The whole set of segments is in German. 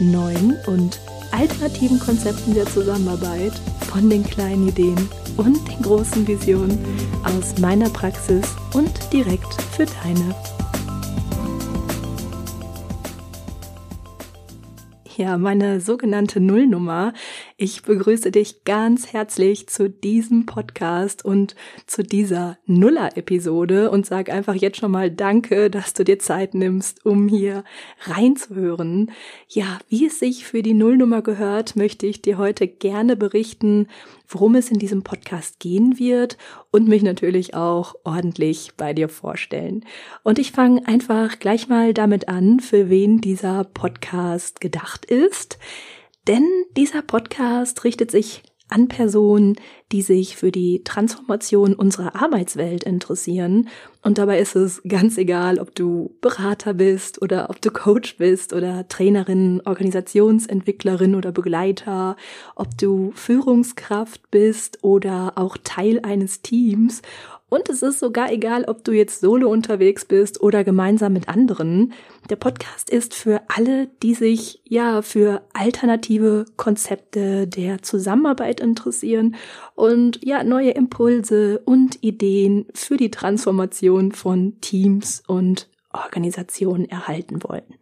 neuen und alternativen Konzepten der Zusammenarbeit, von den kleinen Ideen und den großen Visionen aus meiner Praxis und direkt für deine. Ja, meine sogenannte Nullnummer. Ich begrüße dich ganz herzlich zu diesem Podcast und zu dieser Nuller-Episode und sage einfach jetzt schon mal Danke, dass du dir Zeit nimmst, um hier reinzuhören. Ja, wie es sich für die Nullnummer gehört, möchte ich dir heute gerne berichten, worum es in diesem Podcast gehen wird und mich natürlich auch ordentlich bei dir vorstellen. Und ich fange einfach gleich mal damit an, für wen dieser Podcast gedacht ist. Denn dieser Podcast richtet sich an Personen, die sich für die Transformation unserer Arbeitswelt interessieren. Und dabei ist es ganz egal, ob du Berater bist oder ob du Coach bist oder Trainerin, Organisationsentwicklerin oder Begleiter, ob du Führungskraft bist oder auch Teil eines Teams und es ist sogar egal, ob du jetzt solo unterwegs bist oder gemeinsam mit anderen. Der Podcast ist für alle, die sich ja für alternative Konzepte der Zusammenarbeit interessieren und ja neue Impulse und Ideen für die Transformation von Teams und Organisationen erhalten wollen.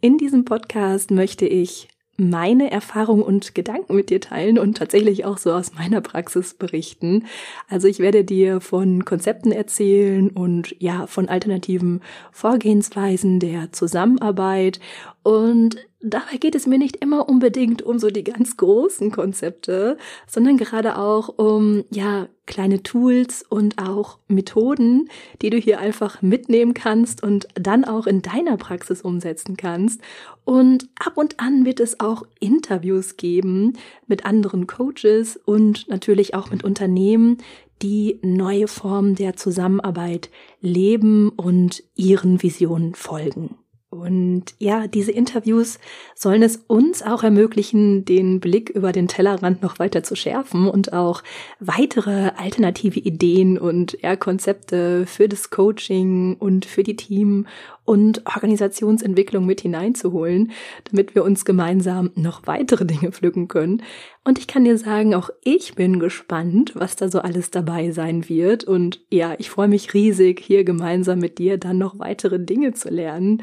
In diesem Podcast möchte ich meine Erfahrungen und Gedanken mit dir teilen und tatsächlich auch so aus meiner Praxis berichten. Also ich werde dir von Konzepten erzählen und ja, von alternativen Vorgehensweisen der Zusammenarbeit und dabei geht es mir nicht immer unbedingt um so die ganz großen Konzepte, sondern gerade auch um, ja, kleine Tools und auch Methoden, die du hier einfach mitnehmen kannst und dann auch in deiner Praxis umsetzen kannst. Und ab und an wird es auch Interviews geben mit anderen Coaches und natürlich auch mit Unternehmen, die neue Formen der Zusammenarbeit leben und ihren Visionen folgen. Und ja, diese Interviews sollen es uns auch ermöglichen, den Blick über den Tellerrand noch weiter zu schärfen und auch weitere alternative Ideen und ja, Konzepte für das Coaching und für die Team und Organisationsentwicklung mit hineinzuholen, damit wir uns gemeinsam noch weitere Dinge pflücken können. Und ich kann dir sagen, auch ich bin gespannt, was da so alles dabei sein wird. Und ja, ich freue mich riesig, hier gemeinsam mit dir dann noch weitere Dinge zu lernen.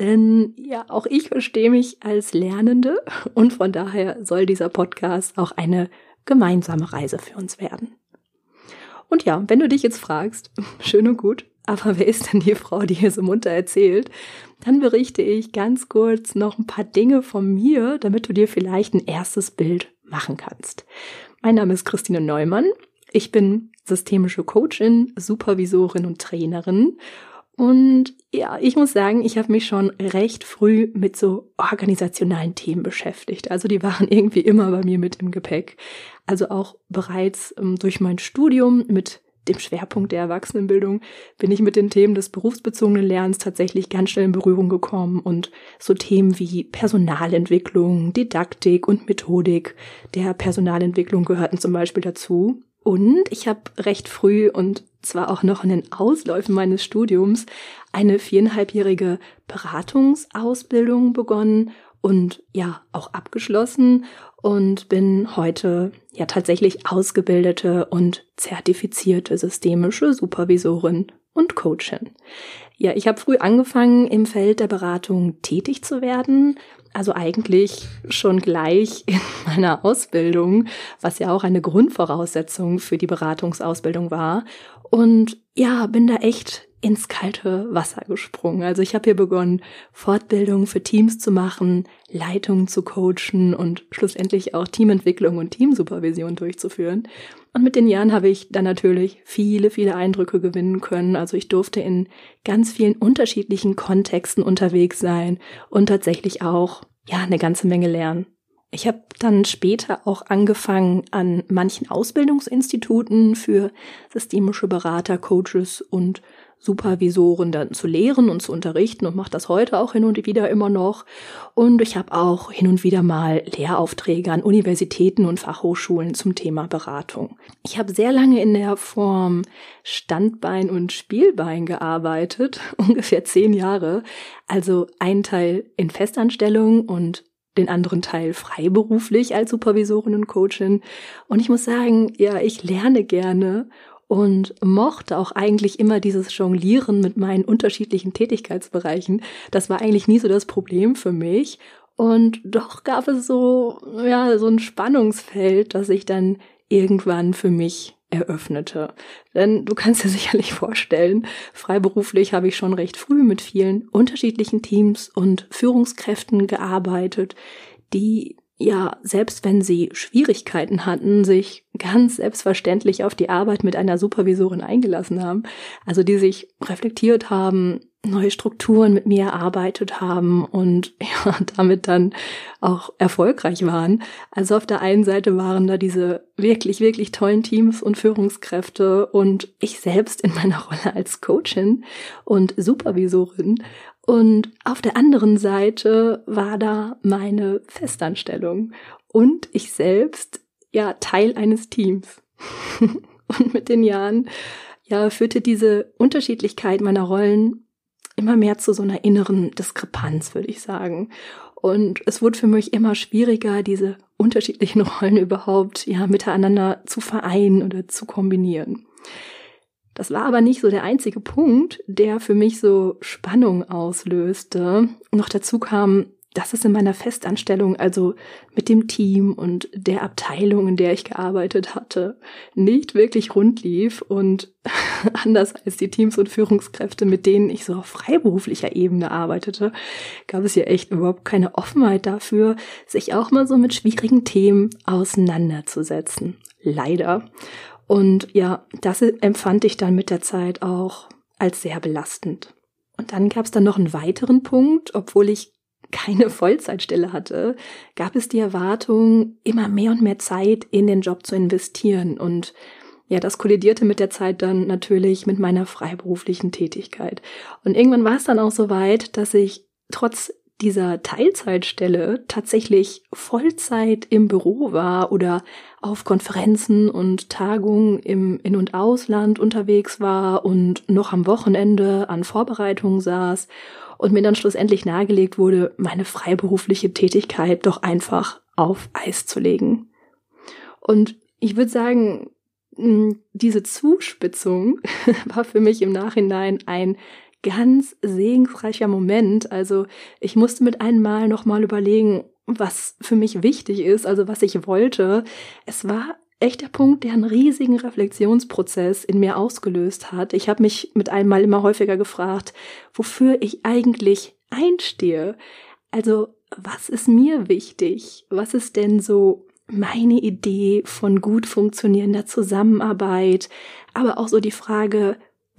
Denn ja, auch ich verstehe mich als Lernende und von daher soll dieser Podcast auch eine gemeinsame Reise für uns werden. Und ja, wenn du dich jetzt fragst, schön und gut, aber wer ist denn die Frau, die hier so munter erzählt? Dann berichte ich ganz kurz noch ein paar Dinge von mir, damit du dir vielleicht ein erstes Bild machen kannst. Mein Name ist Christine Neumann. Ich bin systemische Coachin, Supervisorin und Trainerin und ja, ich muss sagen, ich habe mich schon recht früh mit so organisationalen Themen beschäftigt. Also die waren irgendwie immer bei mir mit im Gepäck. Also auch bereits ähm, durch mein Studium mit dem Schwerpunkt der Erwachsenenbildung bin ich mit den Themen des berufsbezogenen Lernens tatsächlich ganz schnell in Berührung gekommen und so Themen wie Personalentwicklung, Didaktik und Methodik der Personalentwicklung gehörten zum Beispiel dazu. Und ich habe recht früh und zwar auch noch in den Ausläufen meines Studiums eine viereinhalbjährige Beratungsausbildung begonnen und ja auch abgeschlossen und bin heute ja tatsächlich ausgebildete und zertifizierte systemische Supervisorin und Coachin. Ja, ich habe früh angefangen, im Feld der Beratung tätig zu werden, also eigentlich schon gleich in meiner Ausbildung, was ja auch eine Grundvoraussetzung für die Beratungsausbildung war. Und ja, bin da echt ins kalte Wasser gesprungen. Also ich habe hier begonnen, Fortbildungen für Teams zu machen, Leitungen zu coachen und schlussendlich auch Teamentwicklung und Teamsupervision durchzuführen. Und mit den Jahren habe ich dann natürlich viele, viele Eindrücke gewinnen können. Also ich durfte in ganz vielen unterschiedlichen Kontexten unterwegs sein und tatsächlich auch ja eine ganze Menge lernen. Ich habe dann später auch angefangen, an manchen Ausbildungsinstituten für systemische Berater, Coaches und Supervisoren dann zu lehren und zu unterrichten und mache das heute auch hin und wieder immer noch. Und ich habe auch hin und wieder mal Lehraufträge an Universitäten und Fachhochschulen zum Thema Beratung. Ich habe sehr lange in der Form Standbein und Spielbein gearbeitet, ungefähr zehn Jahre. Also ein Teil in Festanstellung und den anderen Teil freiberuflich als Supervisorin und Coachin. Und ich muss sagen, ja, ich lerne gerne und mochte auch eigentlich immer dieses Jonglieren mit meinen unterschiedlichen Tätigkeitsbereichen. Das war eigentlich nie so das Problem für mich. Und doch gab es so, ja, so ein Spannungsfeld, das ich dann irgendwann für mich eröffnete. Denn du kannst dir sicherlich vorstellen, freiberuflich habe ich schon recht früh mit vielen unterschiedlichen Teams und Führungskräften gearbeitet, die ja, selbst wenn sie Schwierigkeiten hatten, sich ganz selbstverständlich auf die Arbeit mit einer Supervisorin eingelassen haben. Also die sich reflektiert haben, neue Strukturen mit mir erarbeitet haben und ja, damit dann auch erfolgreich waren. Also auf der einen Seite waren da diese wirklich, wirklich tollen Teams und Führungskräfte und ich selbst in meiner Rolle als Coachin und Supervisorin und auf der anderen Seite war da meine Festanstellung und ich selbst ja Teil eines Teams. und mit den Jahren ja führte diese Unterschiedlichkeit meiner Rollen immer mehr zu so einer inneren Diskrepanz, würde ich sagen. Und es wurde für mich immer schwieriger, diese unterschiedlichen Rollen überhaupt ja miteinander zu vereinen oder zu kombinieren. Das war aber nicht so der einzige Punkt, der für mich so Spannung auslöste. Noch dazu kam, dass es in meiner Festanstellung, also mit dem Team und der Abteilung, in der ich gearbeitet hatte, nicht wirklich rund lief und anders als die Teams und Führungskräfte, mit denen ich so auf freiberuflicher Ebene arbeitete, gab es ja echt überhaupt keine Offenheit dafür, sich auch mal so mit schwierigen Themen auseinanderzusetzen. Leider. Und ja, das empfand ich dann mit der Zeit auch als sehr belastend. Und dann gab es dann noch einen weiteren Punkt, obwohl ich keine Vollzeitstelle hatte, gab es die Erwartung, immer mehr und mehr Zeit in den Job zu investieren. Und ja, das kollidierte mit der Zeit dann natürlich mit meiner freiberuflichen Tätigkeit. Und irgendwann war es dann auch so weit, dass ich trotz dieser Teilzeitstelle tatsächlich Vollzeit im Büro war oder auf Konferenzen und Tagungen im In- und Ausland unterwegs war und noch am Wochenende an Vorbereitungen saß und mir dann schlussendlich nahegelegt wurde, meine freiberufliche Tätigkeit doch einfach auf Eis zu legen. Und ich würde sagen, diese Zuspitzung war für mich im Nachhinein ein ganz segensreicher Moment. Also ich musste mit einem Mal nochmal überlegen, was für mich wichtig ist, also was ich wollte. Es war echt der Punkt, der einen riesigen Reflexionsprozess in mir ausgelöst hat. Ich habe mich mit einem Mal immer häufiger gefragt, wofür ich eigentlich einstehe. Also was ist mir wichtig? Was ist denn so meine Idee von gut funktionierender Zusammenarbeit? Aber auch so die Frage,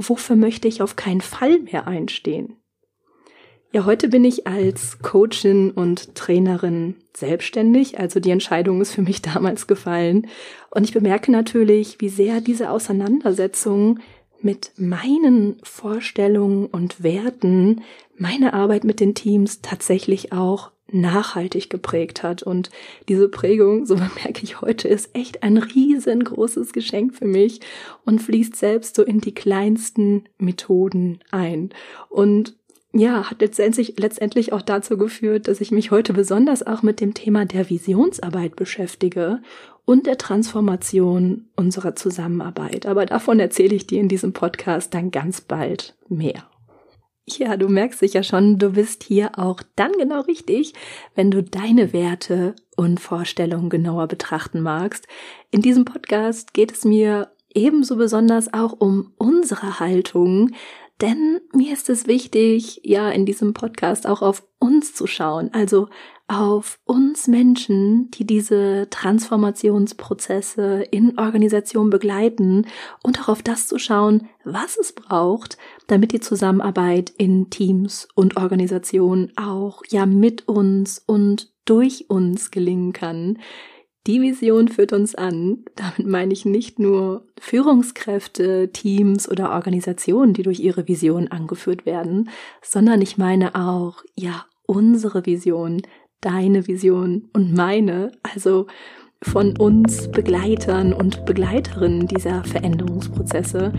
wofür möchte ich auf keinen Fall mehr einstehen? Ja, heute bin ich als Coachin und Trainerin selbstständig, also die Entscheidung ist für mich damals gefallen. Und ich bemerke natürlich, wie sehr diese Auseinandersetzung mit meinen Vorstellungen und Werten meine Arbeit mit den Teams tatsächlich auch nachhaltig geprägt hat. Und diese Prägung, so bemerke ich heute, ist echt ein riesengroßes Geschenk für mich und fließt selbst so in die kleinsten Methoden ein. Und ja, hat letztendlich, letztendlich auch dazu geführt, dass ich mich heute besonders auch mit dem Thema der Visionsarbeit beschäftige und der Transformation unserer Zusammenarbeit. Aber davon erzähle ich dir in diesem Podcast dann ganz bald mehr. Ja, du merkst sicher schon, du bist hier auch dann genau richtig, wenn du deine Werte und Vorstellungen genauer betrachten magst. In diesem Podcast geht es mir ebenso besonders auch um unsere Haltung, denn mir ist es wichtig, ja, in diesem Podcast auch auf uns zu schauen, also auf uns Menschen, die diese Transformationsprozesse in Organisation begleiten und auch auf das zu schauen, was es braucht, damit die Zusammenarbeit in Teams und Organisationen auch ja mit uns und durch uns gelingen kann. Die Vision führt uns an. Damit meine ich nicht nur Führungskräfte, Teams oder Organisationen, die durch ihre Vision angeführt werden, sondern ich meine auch, ja, unsere Vision, deine Vision und meine, also von uns Begleitern und Begleiterinnen dieser Veränderungsprozesse.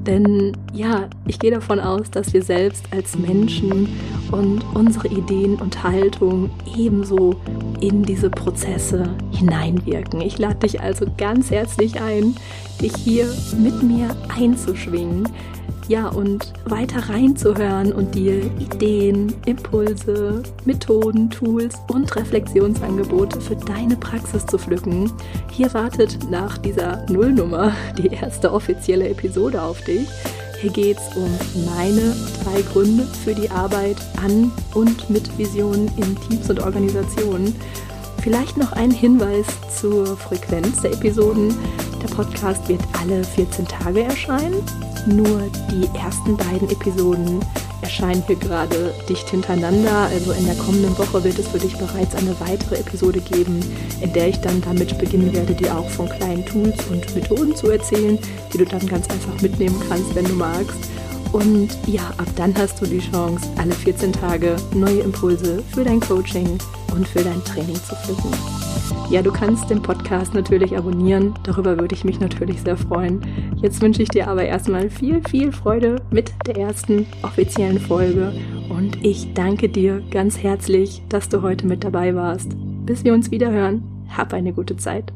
Denn ja, ich gehe davon aus, dass wir selbst als Menschen und unsere Ideen und Haltung ebenso in diese Prozesse hineinwirken. Ich lade dich also ganz herzlich ein, dich hier mit mir einzuschwingen ja, und weiter reinzuhören und dir Ideen, Impulse, Methoden, Tools und Reflexionsangebote für deine Praxis zu pflücken. Hier wartet nach dieser Nullnummer die erste offizielle Episode auf dich. Hier geht es um meine drei Gründe für die Arbeit an und mit Visionen in Teams und Organisationen. Vielleicht noch ein Hinweis zur Frequenz der Episoden. Der Podcast wird alle 14 Tage erscheinen. Nur die ersten beiden Episoden erscheinen hier gerade dicht hintereinander. Also in der kommenden Woche wird es für dich bereits eine weitere Episode geben, in der ich dann damit beginnen werde, dir auch von kleinen Tools und Methoden zu erzählen, die du dann ganz einfach mitnehmen kannst, wenn du magst. Und ja, ab dann hast du die Chance, alle 14 Tage neue Impulse für dein Coaching und für dein Training zu pflücken. Ja, du kannst den Podcast natürlich abonnieren. Darüber würde ich mich natürlich sehr freuen. Jetzt wünsche ich dir aber erstmal viel, viel Freude mit der ersten offiziellen Folge. Und ich danke dir ganz herzlich, dass du heute mit dabei warst. Bis wir uns wieder hören, hab eine gute Zeit.